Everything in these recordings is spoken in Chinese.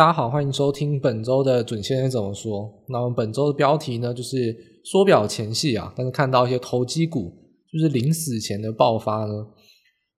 大家好，欢迎收听本周的准先生怎么说。那我们本周的标题呢，就是缩表前戏啊，但是看到一些投机股就是临死前的爆发呢。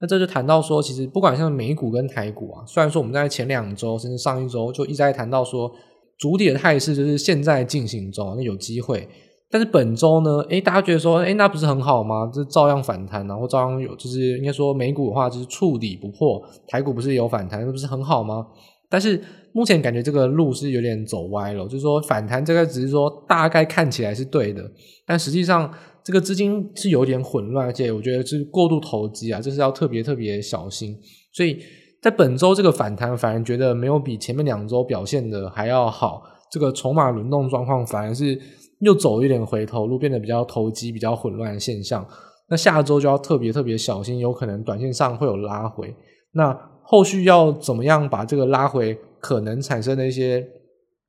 那这就谈到说，其实不管像美股跟台股啊，虽然说我们在前两周甚至上一周就一直在谈到说，主体的态势就是现在进行中，那有机会。但是本周呢，诶，大家觉得说，诶，那不是很好吗？这照样反弹，然后照样有，就是应该说美股的话就是触底不破，台股不是有反弹，那不是很好吗？但是目前感觉这个路是有点走歪了，就是说反弹这个只是说大概看起来是对的，但实际上这个资金是有点混乱，而且我觉得是过度投机啊，这是要特别特别小心。所以在本周这个反弹反而觉得没有比前面两周表现的还要好，这个筹码轮动状况反而是又走一点回头路，变得比较投机、比较混乱的现象。那下周就要特别特别小心，有可能短线上会有拉回。那后续要怎么样把这个拉回可能产生的一些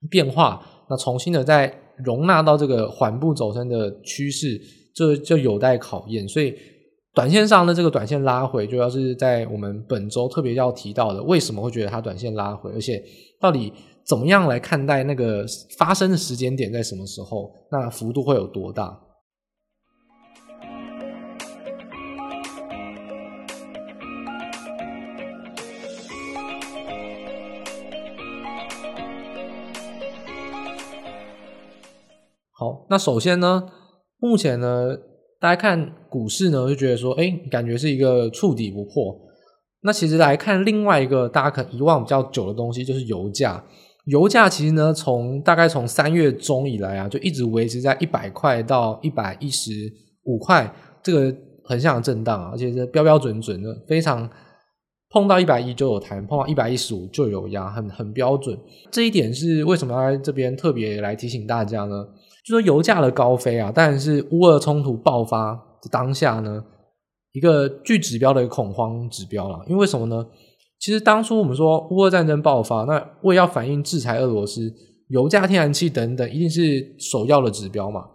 变化，那重新的再容纳到这个缓步走升的趋势，这就有待考验。所以，短线上的这个短线拉回，就要是在我们本周特别要提到的，为什么会觉得它短线拉回，而且到底怎么样来看待那个发生的时间点在什么时候，那幅度会有多大？好，那首先呢，目前呢，大家看股市呢，就觉得说，哎，感觉是一个触底不破。那其实来看另外一个大家可能遗忘比较久的东西，就是油价。油价其实呢，从大概从三月中以来啊，就一直维持在一百块到一百一十五块这个横向的震荡啊，而且是标标准准的，非常。碰到一百一就有弹，碰到一百一十五就有压，很很标准。这一点是为什么要在这边特别来提醒大家呢？就说油价的高飞啊，当然是乌俄冲突爆发的当下呢，一个巨指标的一个恐慌指标啦。因为为什么呢？其实当初我们说乌俄战争爆发，那为要反映制裁俄罗斯，油价、天然气等等，一定是首要的指标嘛。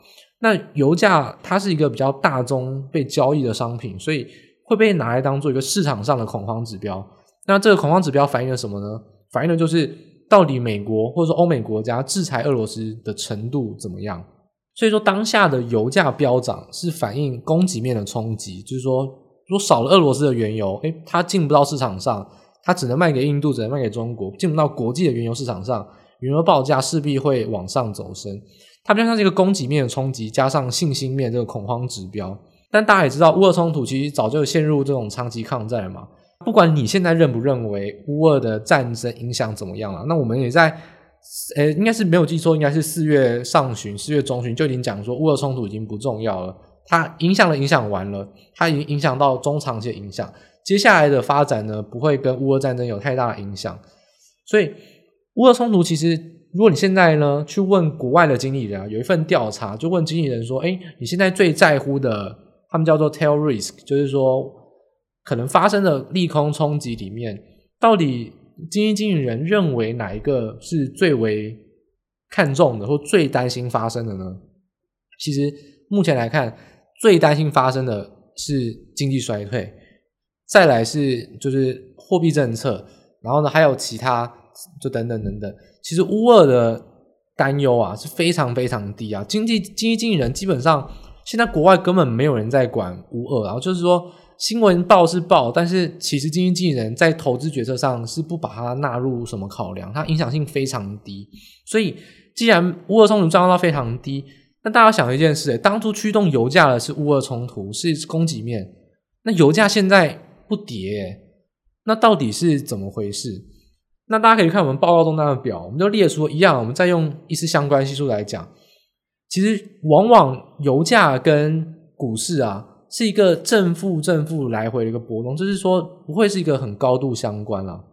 那油价它是一个比较大宗被交易的商品，所以。会被拿来当做一个市场上的恐慌指标，那这个恐慌指标反映了什么呢？反映的就是到底美国或者说欧美国家制裁俄罗斯的程度怎么样。所以说当下的油价飙涨是反映供给面的冲击，就是说如果少了俄罗斯的原油，诶，它进不到市场上，它只能卖给印度，只能卖给中国，进不到国际的原油市场上，原油报价势必会往上走升。它比较像是一个供给面的冲击，加上信心面这个恐慌指标。但大家也知道，乌俄冲突其实早就陷入这种长期抗战了嘛。不管你现在认不认为乌俄的战争影响怎么样了，那我们也在，呃，应该是没有记错，应该是四月上旬、四月中旬就已经讲说，乌俄冲突已经不重要了。它影响了，影响完了，它已经影响到中长期的影响。接下来的发展呢，不会跟乌俄战争有太大的影响。所以，乌俄冲突其实，如果你现在呢去问国外的经理人啊，有一份调查，就问经理人说：“诶，你现在最在乎的？”他们叫做 tail risk，就是说可能发生的利空冲击里面，到底基金经理人认为哪一个是最为看重的，或最担心发生的呢？其实目前来看，最担心发生的是经济衰退，再来是就是货币政策，然后呢还有其他就等等等等。其实乌俄的担忧啊是非常非常低啊，经济经济经理人基本上。现在国外根本没有人在管乌俄，然后就是说新闻报是报，但是其实基金经理人在投资决策上是不把它纳入什么考量，它影响性非常低。所以既然乌俄冲突状况非常低，那大家想一件事，当初驱动油价的是乌俄冲突，是供给面，那油价现在不跌，那到底是怎么回事？那大家可以看我们报告中那个表，我们就列出一样，我们再用一丝相关系数来讲。其实，往往油价跟股市啊是一个正负正负来回的一个波动，就是说不会是一个很高度相关啦。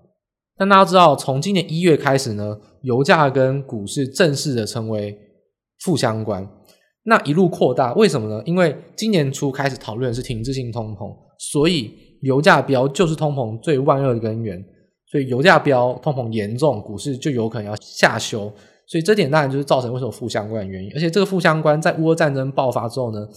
但大家知道，从今年一月开始呢，油价跟股市正式的成为负相关，那一路扩大，为什么呢？因为今年初开始讨论是停滞性通膨，所以油价飙就是通膨最万恶的根源，所以油价飙，通膨严重，股市就有可能要下修。所以这点当然就是造成为什么负相关的原因，而且这个负相关在乌俄战争爆发之后呢，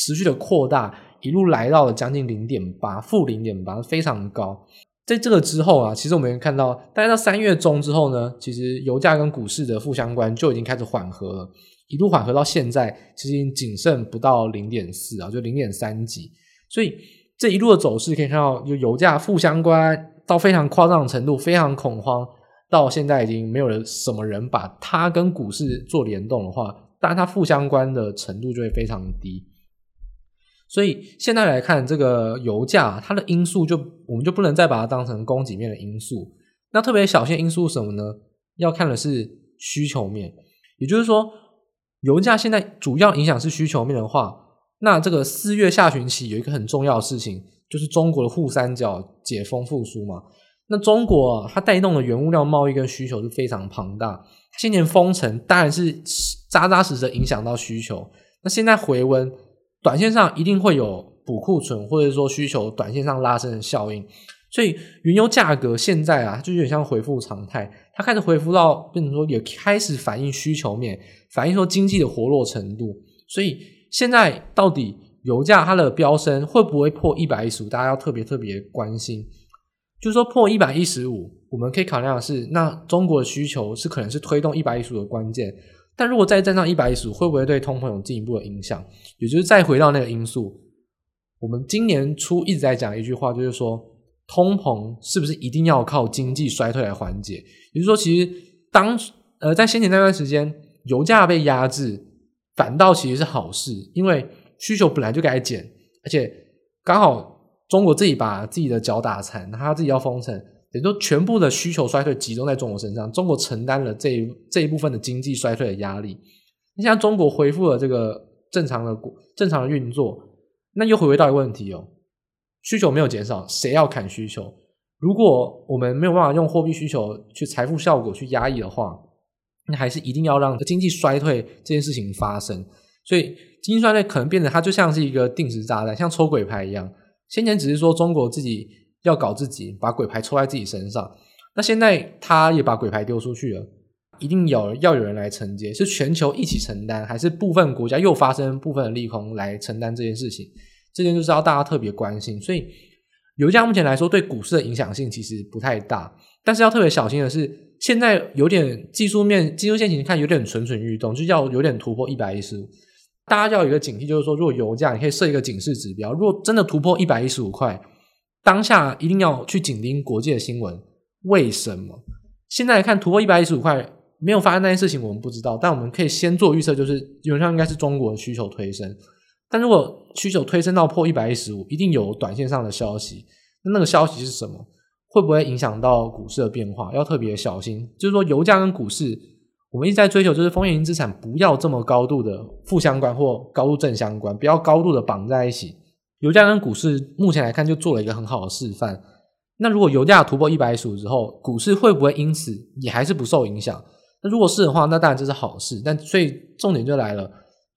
持续的扩大，一路来到了将近零点八，负零点八，非常高。在这个之后啊，其实我们看到，大概到三月中之后呢，其实油价跟股市的负相关就已经开始缓和了，一路缓和到现在，其实已经仅剩不到零点四啊，就零点三几。所以这一路的走势可以看到，就油价负相关到非常夸张的程度，非常恐慌，到现在已经没有人什么人把它跟股市做联动的话，当然它负相关的程度就会非常低。所以现在来看，这个油价它的因素就我们就不能再把它当成供给面的因素。那特别小心因素什么呢？要看的是需求面，也就是说，油价现在主要影响是需求面的话，那这个四月下旬期有一个很重要的事情，就是中国的沪三角解封复苏嘛。那中国，它带动的原物料贸易跟需求是非常庞大。今年封城当然是扎扎实实影响到需求。那现在回温。短线上一定会有补库存，或者说需求短线上拉升的效应，所以原油价格现在啊，就有点像恢复常态，它开始恢复到变成说也开始反映需求面，反映说经济的活络程度。所以现在到底油价它的飙升会不会破一百一十五？大家要特别特别关心。就是说破一百一十五，我们可以考量的是，那中国的需求是可能是推动一百一十五的关键。但如果再站上一百一十五，会不会对通膨有进一步的影响？也就是再回到那个因素，我们今年初一直在讲一句话，就是说通膨是不是一定要靠经济衰退来缓解？也就是说，其实当呃在先前那段时间，油价被压制，反倒其实是好事，因为需求本来就该减，而且刚好中国自己把自己的脚打残，他自己要封城。也就全部的需求衰退集中在中国身上，中国承担了这一这一部分的经济衰退的压力。你像中国恢复了这个正常的正常的运作，那又回归到一个问题哦，需求没有减少，谁要砍需求？如果我们没有办法用货币需求去财富效果去压抑的话，那还是一定要让经济衰退这件事情发生。所以经济衰退可能变得它就像是一个定时炸弹，像抽鬼牌一样。先前只是说中国自己。要搞自己，把鬼牌抽在自己身上。那现在他也把鬼牌丢出去了，一定有要有人来承接，是全球一起承担，还是部分国家又发生部分的利空来承担这件事情？这件就是要大家特别关心。所以油价目前来说对股市的影响性其实不太大，但是要特别小心的是，现在有点技术面、技术线型看有点蠢蠢欲动，就要有点突破一百一十五。大家要有一个警惕，就是说，如果油价你可以设一个警示指标，如果真的突破一百一十五块。当下一定要去紧盯国际的新闻，为什么？现在来看突破一百一十五块没有发生那件事情，我们不知道。但我们可以先做预测，就是基本上应该是中国的需求推升。但如果需求推升到破一百一十五，一定有短线上的消息。那那个消息是什么？会不会影响到股市的变化？要特别小心。就是说，油价跟股市，我们一直在追求，就是风险型资产不要这么高度的负相关或高度正相关，不要高度的绑在一起。油价跟股市目前来看就做了一个很好的示范。那如果油价突破一百一十五之后，股市会不会因此也还是不受影响？那如果是的话，那当然这是好事。但所以重点就来了，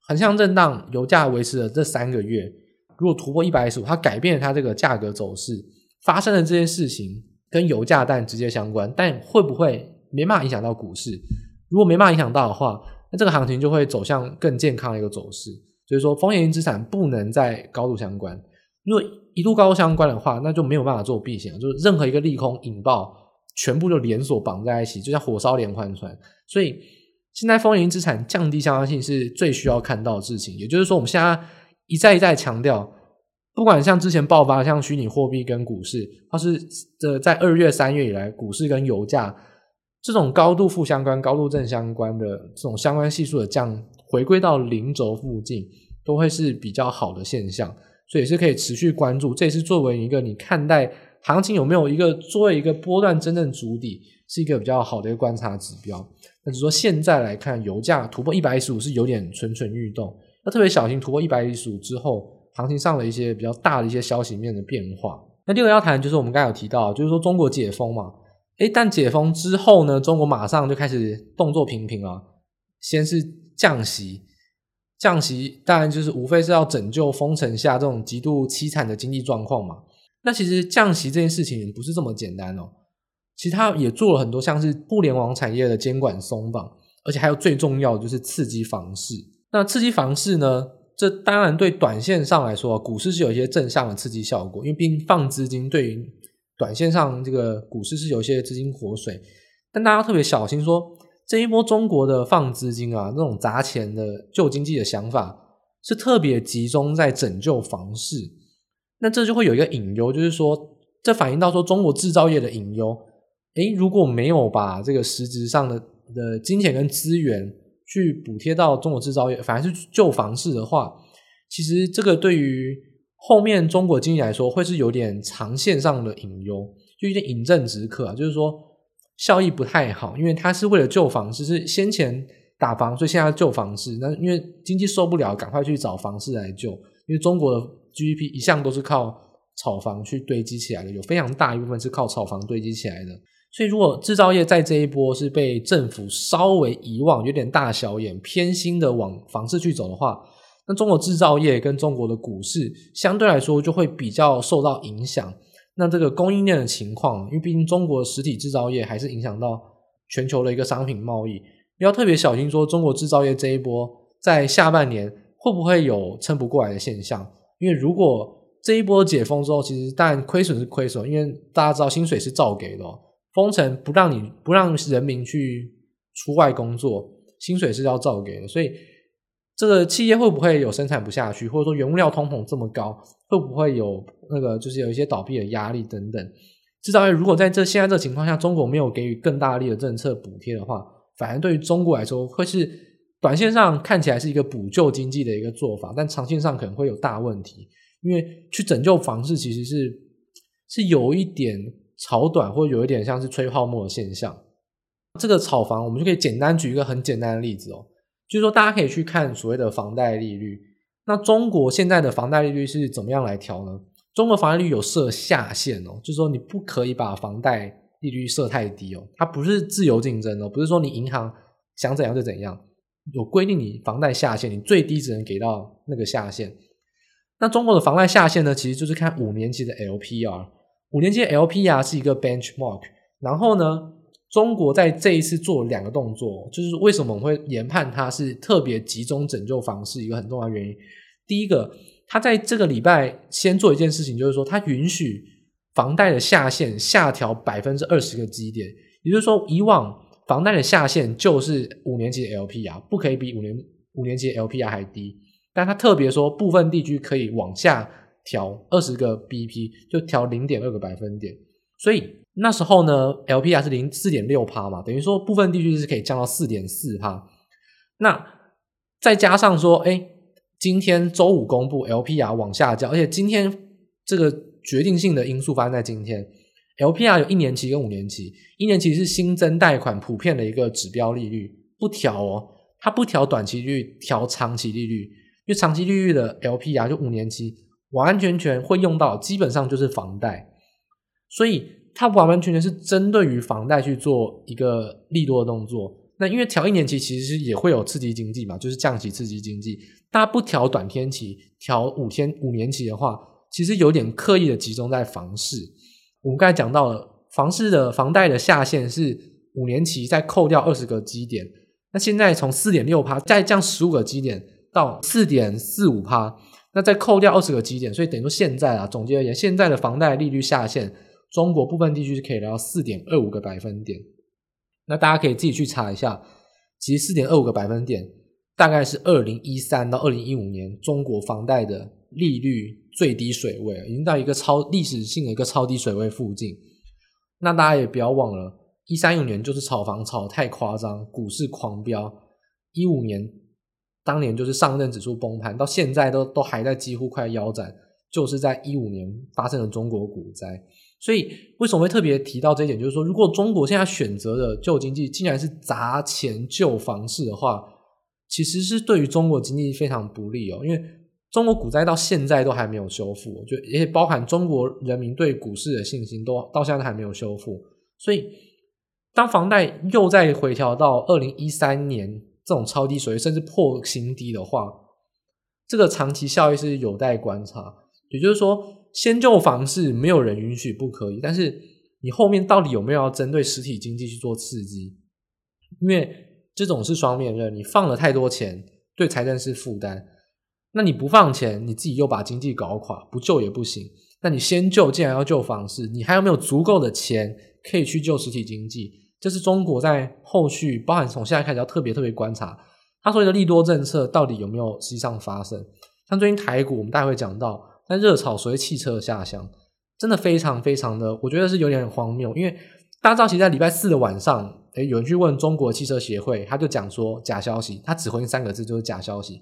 横向震荡，油价维持了这三个月，如果突破一百一十五，它改变了它这个价格走势，发生的这件事情跟油价但直接相关，但会不会没办法影响到股市？如果没办法影响到的话，那这个行情就会走向更健康的一个走势。就是说，风险型资产不能再高度相关。如果一度高度相关的话，那就没有办法做避险。就是任何一个利空引爆，全部就连锁绑在一起，就像火烧连环船。所以，现在风险型资产降低相关性是最需要看到的事情。也就是说，我们现在一再一再强调，不管像之前爆发像虚拟货币跟股市，或是这在二月、三月以来，股市跟油价这种高度负相关、高度正相关的这种相关系数的降。回归到零轴附近，都会是比较好的现象，所以也是可以持续关注。这也是作为一个你看待行情有没有一个作为一个波段真正主底，是一个比较好的一个观察指标。那只是说现在来看，油价突破一百一十五是有点蠢蠢欲动，要特别小心突破一百一十五之后，行情上的一些比较大的一些消息面的变化。那第二个要谈就是我们刚才有提到，就是说中国解封嘛，诶，但解封之后呢，中国马上就开始动作频频啊，先是。降息，降息，当然就是无非是要拯救封城下这种极度凄惨的经济状况嘛。那其实降息这件事情也不是这么简单哦。其实他也做了很多，像是互联网产业的监管松绑，而且还有最重要的就是刺激房市。那刺激房市呢，这当然对短线上来说，股市是有一些正向的刺激效果，因为毕竟放资金对于短线上这个股市是有一些资金活水，但大家特别小心，说这一波中国的放资金啊，那种砸钱的救经济的想法是特别集中在拯救房市，那这就会有一个隐忧，就是说这反映到说中国制造业的隐忧，诶，如果没有把这个实质上的的金钱跟资源去补贴到中国制造业，反而是救房市的话，其实这个对于后面中国经济来说，会是有点长线上的隐忧，就有点饮鸩止渴啊，就是说效益不太好，因为它是为了救房市，是先前打房，所以现在救房市。那因为经济受不了，赶快去找房市来救。因为中国的 GDP 一向都是靠炒房去堆积起来的，有非常大一部分是靠炒房堆积起来的。所以如果制造业在这一波是被政府稍微遗忘，有点大小眼偏心的往房市去走的话，那中国制造业跟中国的股市相对来说就会比较受到影响。那这个供应链的情况，因为毕竟中国实体制造业还是影响到全球的一个商品贸易，要特别小心说中国制造业这一波在下半年会不会有撑不过来的现象。因为如果这一波解封之后，其实当然亏损是亏损，因为大家知道薪水是照给的，封城不让你不让人民去出外工作，薪水是要照给的，所以。这个企业会不会有生产不下去，或者说原物料通膨这么高，会不会有那个就是有一些倒闭的压力等等？制造业如果在这现在这个情况下，中国没有给予更大力的政策补贴的话，反而对于中国来说会是短线上看起来是一个补救经济的一个做法，但长线上可能会有大问题，因为去拯救房市其实是是有一点炒短，或有一点像是吹泡沫的现象。这个炒房，我们就可以简单举一个很简单的例子哦。就是说，大家可以去看所谓的房贷利率。那中国现在的房贷利率是怎么样来调呢？中国房贷利率有设下限哦，就是说你不可以把房贷利率设太低哦，它不是自由竞争哦，不是说你银行想怎样就怎样，有规定你房贷下限，你最低只能给到那个下限。那中国的房贷下限呢，其实就是看五年期的 LPR，五年期 LPR 是一个 benchmark，然后呢，中国在这一次做了两个动作，就是为什么我们会研判它是特别集中拯救房市一个很重要原因。第一个，它在这个礼拜先做一件事情，就是说它允许房贷的下限下调百分之二十个基点，也就是说，以往房贷的下限就是五年期的 LPR，不可以比五年五年期的 LPR 还低。但它特别说，部分地区可以往下调二十个 BP，就调零点二个百分点，所以。那时候呢，LPR 是零四点六趴嘛，等于说部分地区是可以降到四点四趴。那再加上说，哎，今天周五公布 LPR 往下降，而且今天这个决定性的因素发生在今天，LPR 有一年期跟五年期，一年期是新增贷款普遍的一个指标利率，不调哦，它不调短期利率，调长期利率，因为长期利率的 LPR 就五年期，完完全全会用到，基本上就是房贷，所以。它完完全全是针对于房贷去做一个利多的动作。那因为调一年期其实也会有刺激经济嘛，就是降息刺激经济。大家不调短天期，调五天五年期的话，其实有点刻意的集中在房市。我们刚才讲到了，房市的房贷的下限是五年期，再扣掉二十个基点。那现在从四点六趴再降十五个基点到四点四五趴，那再扣掉二十个基点，所以等于说现在啊，总结而言，现在的房贷利率下限。中国部分地区是可以来到四点二五个百分点，那大家可以自己去查一下，其实四点二五个百分点大概是二零一三到二零一五年中国房贷的利率最低水位，已经到一个超历史性的一个超低水位附近。那大家也不要忘了，一三一五年就是炒房炒太夸张，股市狂飙；一五年当年就是上证指数崩盘，到现在都都还在几乎快腰斩，就是在一五年发生了中国股灾。所以为什么会特别提到这一点？就是说，如果中国现在选择的救经济竟然是砸钱救房市的话，其实是对于中国经济非常不利哦。因为中国股灾到现在都还没有修复，就也包含中国人民对股市的信心都到现在都还没有修复。所以，当房贷又再回调到二零一三年这种超低水位，甚至破新低的话，这个长期效益是有待观察。也就是说。先救房市，没有人允许不可以。但是你后面到底有没有要针对实体经济去做刺激？因为这种是双面刃，你放了太多钱，对财政是负担；那你不放钱，你自己又把经济搞垮，不救也不行。那你先救，既然要救房市，你还有没有足够的钱可以去救实体经济？这是中国在后续，包含从现在开始要特别特别观察，它所谓的利多政策到底有没有实际上发生？像最近台股，我们待会讲到，但热炒所谓汽车下乡，真的非常非常的，我觉得是有点荒谬，因为大家知道，其实在礼拜四的晚上，诶，有人去问中国汽车协会，他就讲说假消息，他只回应三个字，就是假消息。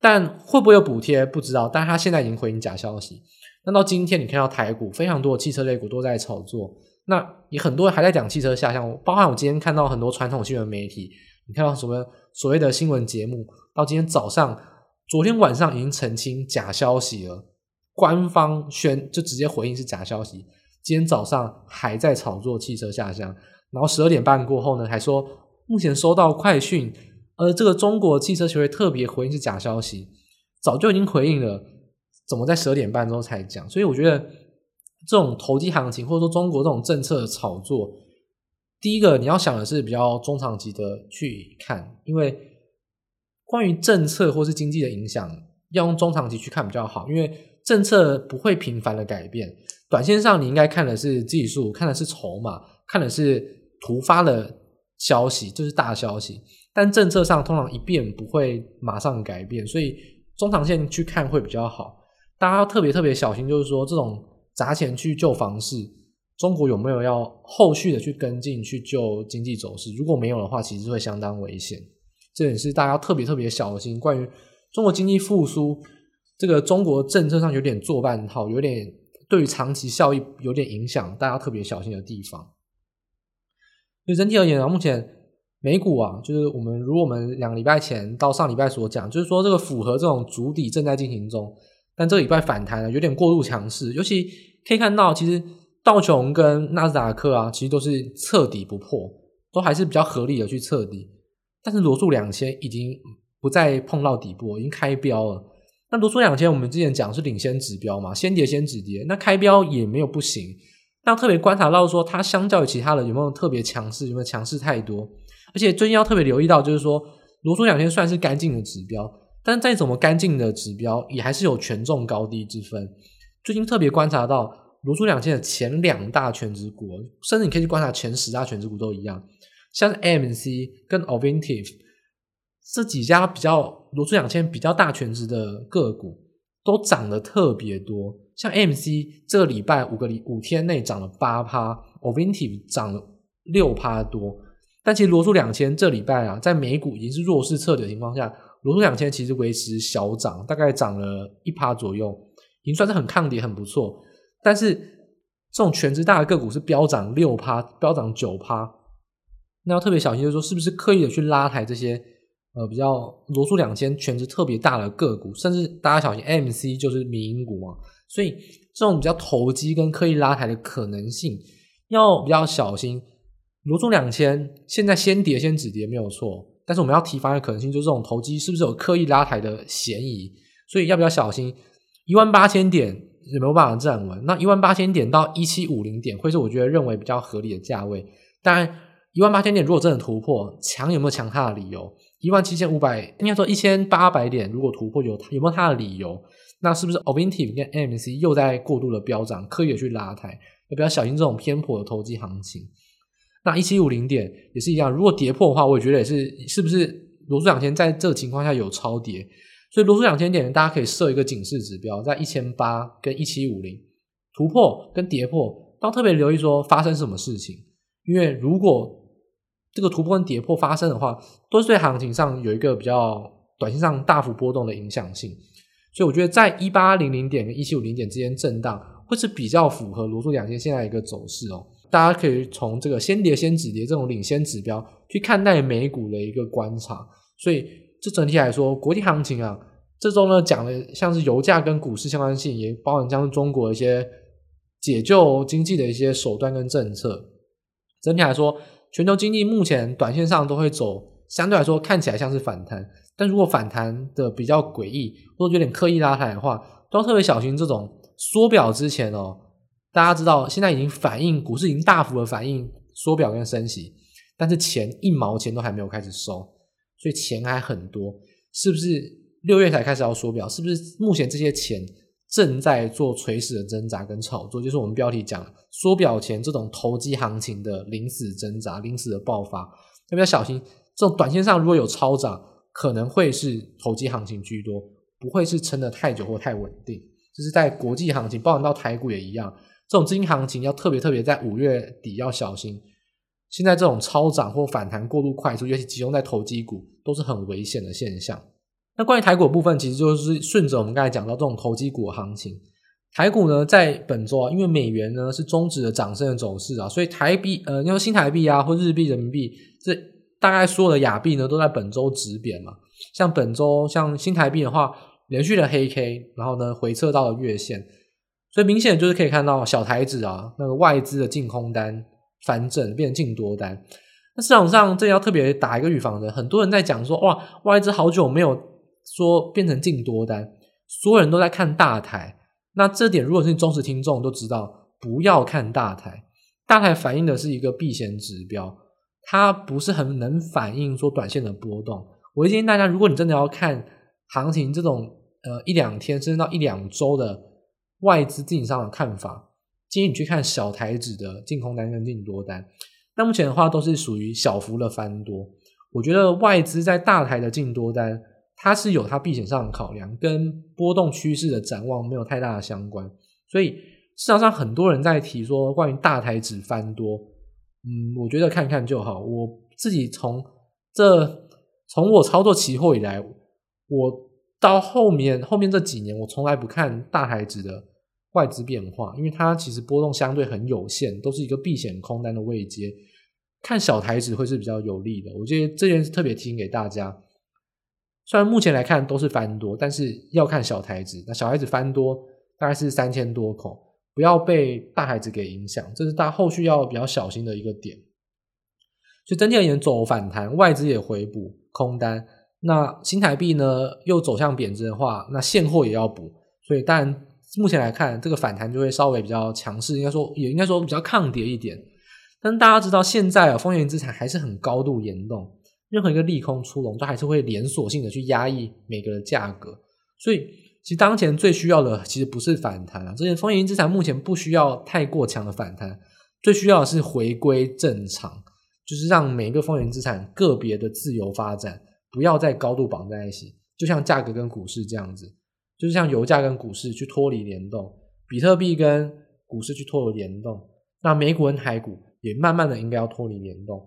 但会不会有补贴不知道，但是他现在已经回应假消息。那到今天你看到台股非常多的汽车类股都在炒作，那也很多人还在讲汽车下乡，包含我今天看到很多传统新闻媒体，你看到什么所谓的新闻节目，到今天早上、昨天晚上已经澄清假消息了，官方宣就直接回应是假消息，今天早上还在炒作汽车下乡，然后十二点半过后呢，还说目前收到快讯。而这个中国汽车协会特别回应是假消息，早就已经回应了，怎么在十二点半之后才讲？所以我觉得这种投机行情，或者说中国这种政策炒作，第一个你要想的是比较中长期的去看，因为关于政策或是经济的影响，要用中长期去看比较好，因为政策不会频繁的改变，短线上你应该看的是技术，看的是筹码，看的是突发的消息，就是大消息。但政策上通常一变不会马上改变，所以中长线去看会比较好。大家要特别特别小心，就是说这种砸钱去救房市，中国有没有要后续的去跟进去救经济走势？如果没有的话，其实会相当危险。这也是大家特别特别小心。关于中国经济复苏，这个中国政策上有点做半套，有点对于长期效益有点影响，大家特别小心的地方。所以整体而言啊，目前。美股啊，就是我们如我们两个礼拜前到上礼拜所讲，就是说这个符合这种主底正在进行中，但这个礼拜反弹呢有点过度强势，尤其可以看到，其实道琼跟纳斯达克啊，其实都是彻底不破，都还是比较合理的去彻底，但是罗素两千已经不再碰到底部，已经开标了。那罗素两千我们之前讲是领先指标嘛，先跌先止跌，那开标也没有不行，那特别观察到说它相较于其他的有没有特别强势，有没有强势太多？而且最近要特别留意到，就是说罗素两千算是干净的指标，但再怎么干净的指标，也还是有权重高低之分。最近特别观察到罗素两千的前两大权值股，甚至你可以去观察前十大权值股都一样，像是 AMC 跟 Ovintiv 这几家比较罗素两千比较大全值的个股，都涨得特别多。像 MC 这个礼拜五个礼五天内涨了八趴，Ovintiv 涨了六趴多。但其实罗素两千这礼拜啊，在美股已经是弱势测底的情况下，罗素两千其实维持小涨，大概涨了一趴左右，已经算是很抗跌，很不错。但是这种全值大的个股是飙涨六趴，飙涨九趴，那要特别小心，就是说是不是刻意的去拉抬这些呃比较罗素两千全值特别大的个股，甚至大家小心，MC 就是民营股嘛，所以这种比较投机跟刻意拉抬的可能性要比较小心。罗素两千现在先跌先止跌没有错，但是我们要提防的可能性就是这种投机是不是有刻意拉抬的嫌疑，所以要不要小心？一万八千点有没有办法站稳？那一万八千点到一七五零点会是我觉得认为比较合理的价位。当然，一万八千点如果真的突破，强有没有强它的理由？一万七千五百应该说一千八百点如果突破有有没有它的理由？那是不是 Ovintive 跟 AMC 又在过度的飙涨，刻意的去拉抬？要不要小心这种偏颇的投机行情？那一七五零点也是一样，如果跌破的话，我也觉得也是，是不是罗素两千在这个情况下有超跌？所以罗素两千点，大家可以设一个警示指标，在一千八跟一七五零突破跟跌破，都特别留意说发生什么事情。因为如果这个突破跟跌破发生的话，都是对行情上有一个比较短线上大幅波动的影响性。所以我觉得在一八零零点跟一七五零点之间震荡，会是比较符合罗素两千现在一个走势哦。大家可以从这个先跌先止跌这种领先指标去看待美股的一个观察，所以这整体来说，国际行情啊，这周呢讲的像是油价跟股市相关性，也包含像是中国一些解救经济的一些手段跟政策。整体来说，全球经济目前短线上都会走，相对来说看起来像是反弹，但如果反弹的比较诡异，或者有点刻意拉抬的话，都要特别小心这种缩表之前哦。大家知道，现在已经反映股市已经大幅的反映缩表跟升息，但是钱一毛钱都还没有开始收，所以钱还很多。是不是六月才开始要缩表？是不是目前这些钱正在做垂死的挣扎跟炒作，就是我们标题讲缩表前这种投机行情的临死挣扎、临死的爆发，要不要小心？这种短线上如果有超涨，可能会是投机行情居多，不会是撑得太久或太稳定。就是在国际行情，包含到台股也一样，这种资金行情要特别特别在五月底要小心。现在这种超涨或反弹过度快速，尤其集中在投机股，都是很危险的现象。那关于台股的部分，其实就是顺着我们刚才讲到这种投机股的行情。台股呢，在本周啊，因为美元呢是终止了涨升的走势啊，所以台币呃，因为新台币啊或日币、人民币，这大概所有的亚币呢都在本周止贬嘛。像本周像新台币的话，连续的黑 K，然后呢回撤到了月线，所以明显就是可以看到小台指啊，那个外资的净空单翻正变成净多单。那市场上这要特别打一个预防针，很多人在讲说哇，外资好久没有。说变成净多单，所有人都在看大台。那这点如果是忠实听众都知道，不要看大台。大台反映的是一个避险指标，它不是很能反映说短线的波动。我建议大家，如果你真的要看行情这种呃一两天甚至到一两周的外资自己上的看法，建议你去看小台指的净空单跟净多单。那目前的话都是属于小幅的翻多。我觉得外资在大台的净多单。它是有它避险上的考量，跟波动趋势的展望没有太大的相关，所以市场上很多人在提说关于大台指翻多，嗯，我觉得看看就好。我自己从这从我操作期货以来，我到后面后面这几年，我从来不看大台指的外资变化，因为它其实波动相对很有限，都是一个避险空单的位阶，看小台指会是比较有利的。我觉得这件事特别提醒给大家。虽然目前来看都是翻多，但是要看小台子。那小台子翻多大概是三千多口，不要被大台子给影响，这是大后续要比较小心的一个点。所以整体而言走反弹，外资也回补空单。那新台币呢又走向贬值的话，那现货也要补。所以当然目前来看，这个反弹就会稍微比较强势，应该说也应该说比较抗跌一点。但大家知道现在啊，风险资产还是很高度联动。任何一个利空出笼，都还是会连锁性的去压抑每个的价格，所以其实当前最需要的其实不是反弹啊，这些风险资产目前不需要太过强的反弹，最需要的是回归正常，就是让每一个风险资产个别的自由发展，不要再高度绑在一起，就像价格跟股市这样子，就是像油价跟股市去脱离联动，比特币跟股市去脱离联动，那美股跟台股也慢慢的应该要脱离联动。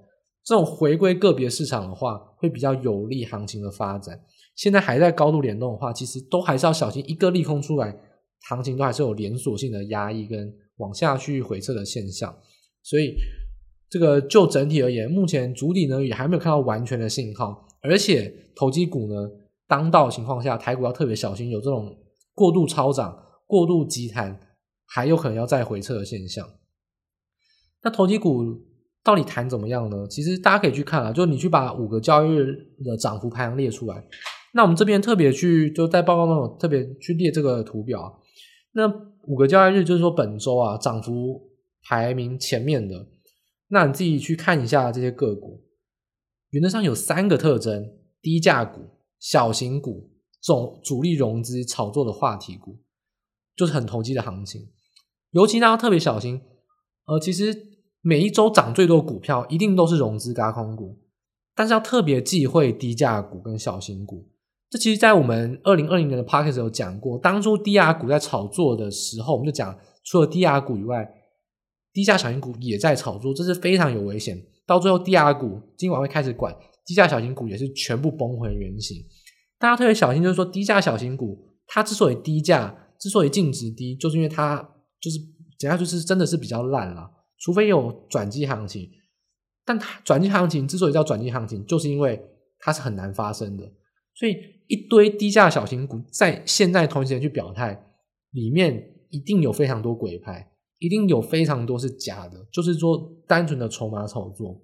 这种回归个别市场的话，会比较有利行情的发展。现在还在高度联动的话，其实都还是要小心，一个利空出来，行情都还是有连锁性的压抑跟往下去回撤的现象。所以，这个就整体而言，目前主体呢也还没有看到完全的信号，而且投机股呢当道情况下，台股要特别小心，有这种过度超涨、过度急弹，还有可能要再回撤的现象。那投机股。到底谈怎么样呢？其实大家可以去看啊，就你去把五个交易日的涨幅排行列出来。那我们这边特别去就在报告中特别去列这个图表。那五个交易日就是说本周啊涨幅排名前面的，那你自己去看一下这些个股，原则上有三个特征：低价股、小型股、总主力融资炒作的话题股，就是很投机的行情。尤其大家特别小心，呃，其实。每一周涨最多股票一定都是融资轧空股，但是要特别忌讳低价股跟小型股。这其实，在我们二零二零年的 podcast 有讲过，当初低价股在炒作的时候，我们就讲，除了低价股以外，低价小型股也在炒作，这是非常有危险。到最后，低价股今晚会开始管，低价小型股也是全部崩回原形。大家特别小心，就是说低价小型股它之所以低价，之所以净值低，就是因为它就是简单就是真的是比较烂了。除非有转机行情，但它转机行情之所以叫转机行情，就是因为它是很难发生的。所以一堆低价小型股在现在同时间去表态，里面一定有非常多鬼牌，一定有非常多是假的，就是说单纯的筹码炒作。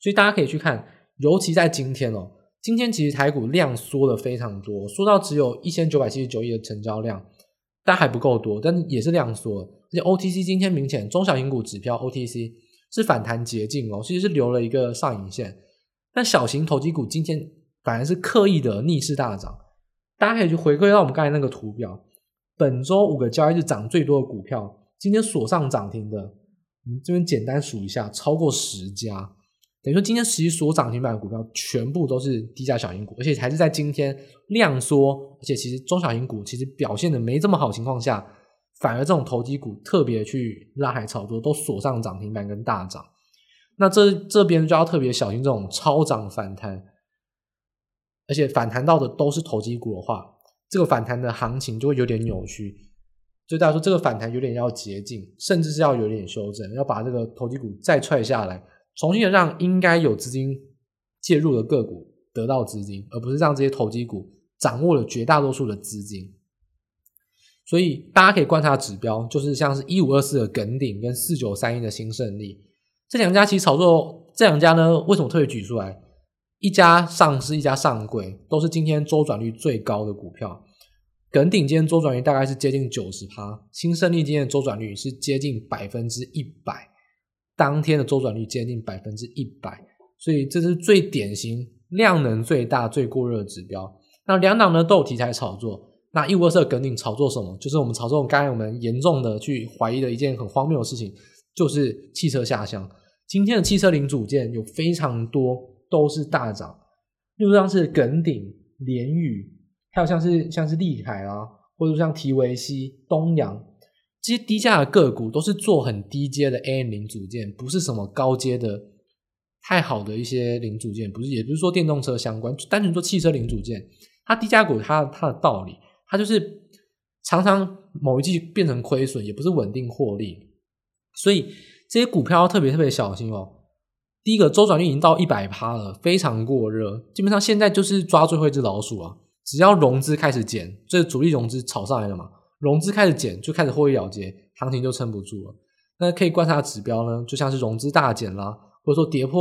所以大家可以去看，尤其在今天哦，今天其实台股量缩了非常多，缩到只有一千九百七十九亿的成交量，但还不够多，但也是量缩了。而且 OTC 今天明显中小型股指标 OTC 是反弹捷径哦，其实是留了一个上影线。但小型投机股今天反而是刻意的逆势大涨。大家可以去回归到我们刚才那个图表，本周五个交易日涨最多的股票，今天锁上涨停的，我们这边简单数一下，超过十家。等于说，今天其实锁涨停板的股票全部都是低价小型股，而且还是在今天量缩，而且其实中小型股其实表现的没这么好情况下，反而这种投机股特别去拉抬炒作，都锁上涨停板跟大涨。那这这边就要特别小心这种超涨反弹，而且反弹到的都是投机股的话，这个反弹的行情就会有点扭曲。所以大家说这个反弹有点要捷径，甚至是要有点修正，要把这个投机股再踹下来。重新的让应该有资金介入的个股得到资金，而不是让这些投机股掌握了绝大多数的资金。所以大家可以观察指标，就是像是一五二四的耿鼎跟四九三一的新胜利这两家，其实炒作这两家呢，为什么特别举出来？一家上市，一家上柜，都是今天周转率最高的股票。耿鼎今天周转率大概是接近九十趴，新胜利今天的周转率是接近百分之一百。当天的周转率接近百分之一百，所以这是最典型量能最大、最过热的指标。那两档呢都有题材炒作。那一五二四耿鼎炒作什么？就是我们炒作刚才我们严重的去怀疑的一件很荒谬的事情，就是汽车下乡。今天的汽车零组件有非常多都是大涨，例如像是耿鼎、联宇，还有像是像是利凯啊，或者像提维西、东阳。这些低价的个股都是做很低阶的 AM 零组件，不是什么高阶的太好的一些零组件，不是，也不是说电动车相关，单纯做汽车零组件。它低价股它它的道理，它就是常常某一季变成亏损，也不是稳定获利，所以这些股票要特别特别小心哦。第一个周转率已经到一百趴了，非常过热，基本上现在就是抓最后一只老鼠啊！只要融资开始减，这主力融资炒上来了嘛。融资开始减，就开始获利了结，行情就撑不住了。那可以观察指标呢，就像是融资大减啦，或者说跌破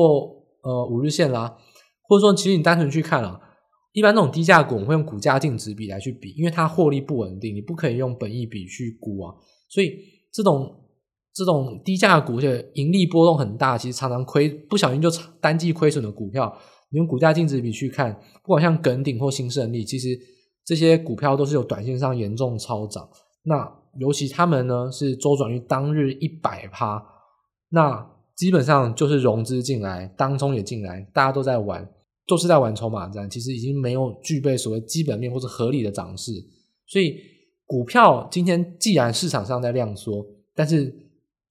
呃五日线啦，或者说其实你单纯去看啊，一般这种低价股我们会用股价净值比来去比，因为它获利不稳定，你不可以用本益比去估啊。所以这种这种低价股而且盈利波动很大，其实常常亏，不小心就单季亏损的股票，你用股价净值比去看，不管像耿鼎或新胜利，其实。这些股票都是有短线上严重超涨，那尤其他们呢是周转率当日一百趴，那基本上就是融资进来，当中也进来，大家都在玩，都是在玩筹码战，其实已经没有具备所谓基本面或者合理的涨势，所以股票今天既然市场上在量缩，但是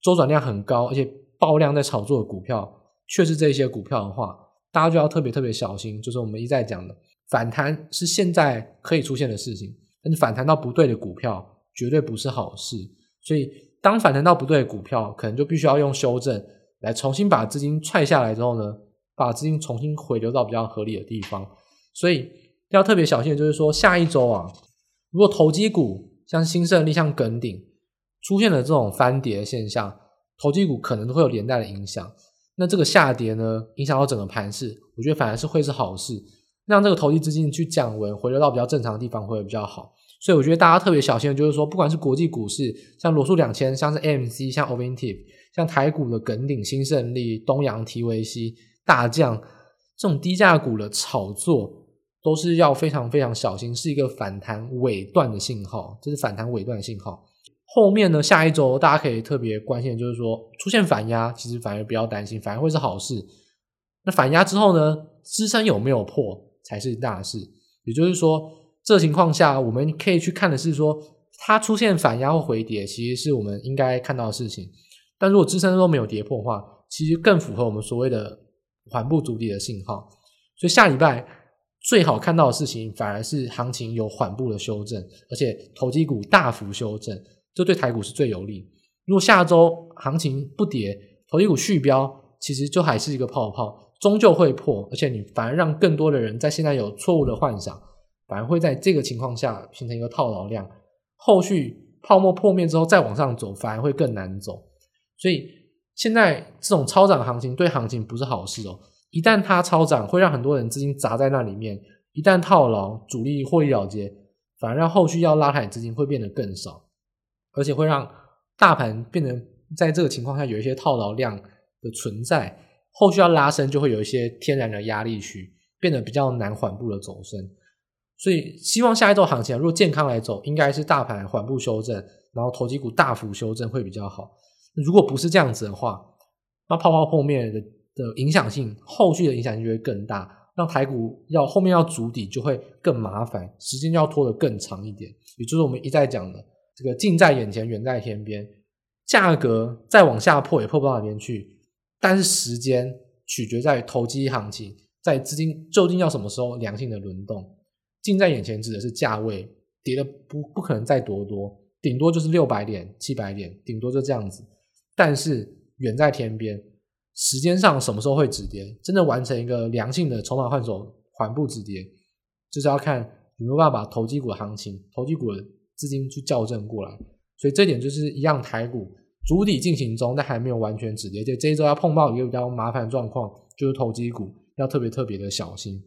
周转量很高，而且爆量在炒作的股票却是这些股票的话，大家就要特别特别小心，就是我们一再讲的。反弹是现在可以出现的事情，但是反弹到不对的股票绝对不是好事。所以，当反弹到不对的股票，可能就必须要用修正来重新把资金踹下来之后呢，把资金重新回流到比较合理的地方。所以要特别小心的就是说，下一周啊，如果投机股像新胜利、像耿鼎出现了这种翻跌的现象，投机股可能都会有连带的影响。那这个下跌呢，影响到整个盘势，我觉得反而是会是好事。让这个投机资金去降温，回流到比较正常的地方会比较好。所以我觉得大家特别小心的就是说，不管是国际股市，像罗素两千，像是 AMC，像 Ovintiv，像台股的耿鼎、新胜利、东洋、TVC 大降，这种低价股的炒作都是要非常非常小心，是一个反弹尾段的信号，这是反弹尾段信号。后面呢，下一周大家可以特别关心的就是说，出现反压，其实反而不要担心，反而会是好事。那反压之后呢，支撑有没有破？才是大事，也就是说，这情况下我们可以去看的是说，它出现反压或回跌，其实是我们应该看到的事情。但如果支撑都没有跌破的话，其实更符合我们所谓的缓步筑底的信号。所以下礼拜最好看到的事情，反而是行情有缓步的修正，而且投机股大幅修正，这对台股是最有利。如果下周行情不跌，投机股续飙，其实就还是一个泡泡。终究会破，而且你反而让更多的人在现在有错误的幻想，反而会在这个情况下形成一个套牢量。后续泡沫破灭之后再往上走，反而会更难走。所以现在这种超涨行情对行情不是好事哦。一旦它超涨，会让很多人资金砸在那里面；一旦套牢，主力获利了结，反而让后续要拉抬资金会变得更少，而且会让大盘变得在这个情况下有一些套牢量的存在。后续要拉升，就会有一些天然的压力区，变得比较难缓步的走升。所以希望下一周行情如果健康来走，应该是大盘缓步修正，然后投机股大幅修正会比较好。如果不是这样子的话，那泡泡破灭的的影响性，后续的影响性就会更大，让台股要后面要筑底就会更麻烦，时间要拖得更长一点。也就是我们一再讲的，这个近在眼前，远在天边，价格再往下破也破不到哪边去，但是时间取决在投机行情，在资金究竟要什么时候良性的轮动。近在眼前指的是价位跌的不不可能再多多，顶多就是六百点、七百点，顶多就这样子。但是远在天边，时间上什么时候会止跌？真的完成一个良性的筹码换手，缓步止跌，就是要看有没有办法把投机股的行情、投机股的资金去校正过来。所以这点就是一样，台股主底进行中，但还没有完全止跌。就这一周要碰到一个比较麻烦的状况，就是投机股要特别特别的小心。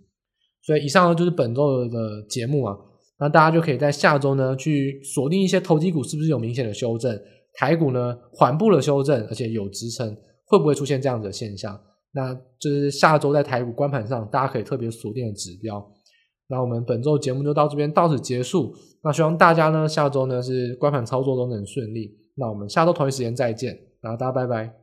所以以上呢就是本周的节目啊，那大家就可以在下周呢去锁定一些投机股是不是有明显的修正。台股呢缓步的修正，而且有支撑，会不会出现这样子的现象？那就是下周在台股观盘上，大家可以特别锁定的指标。那我们本周节目就到这边到此结束。那希望大家呢下周呢是观盘操作都能顺利。那我们下周同一时间再见，然后大家拜拜。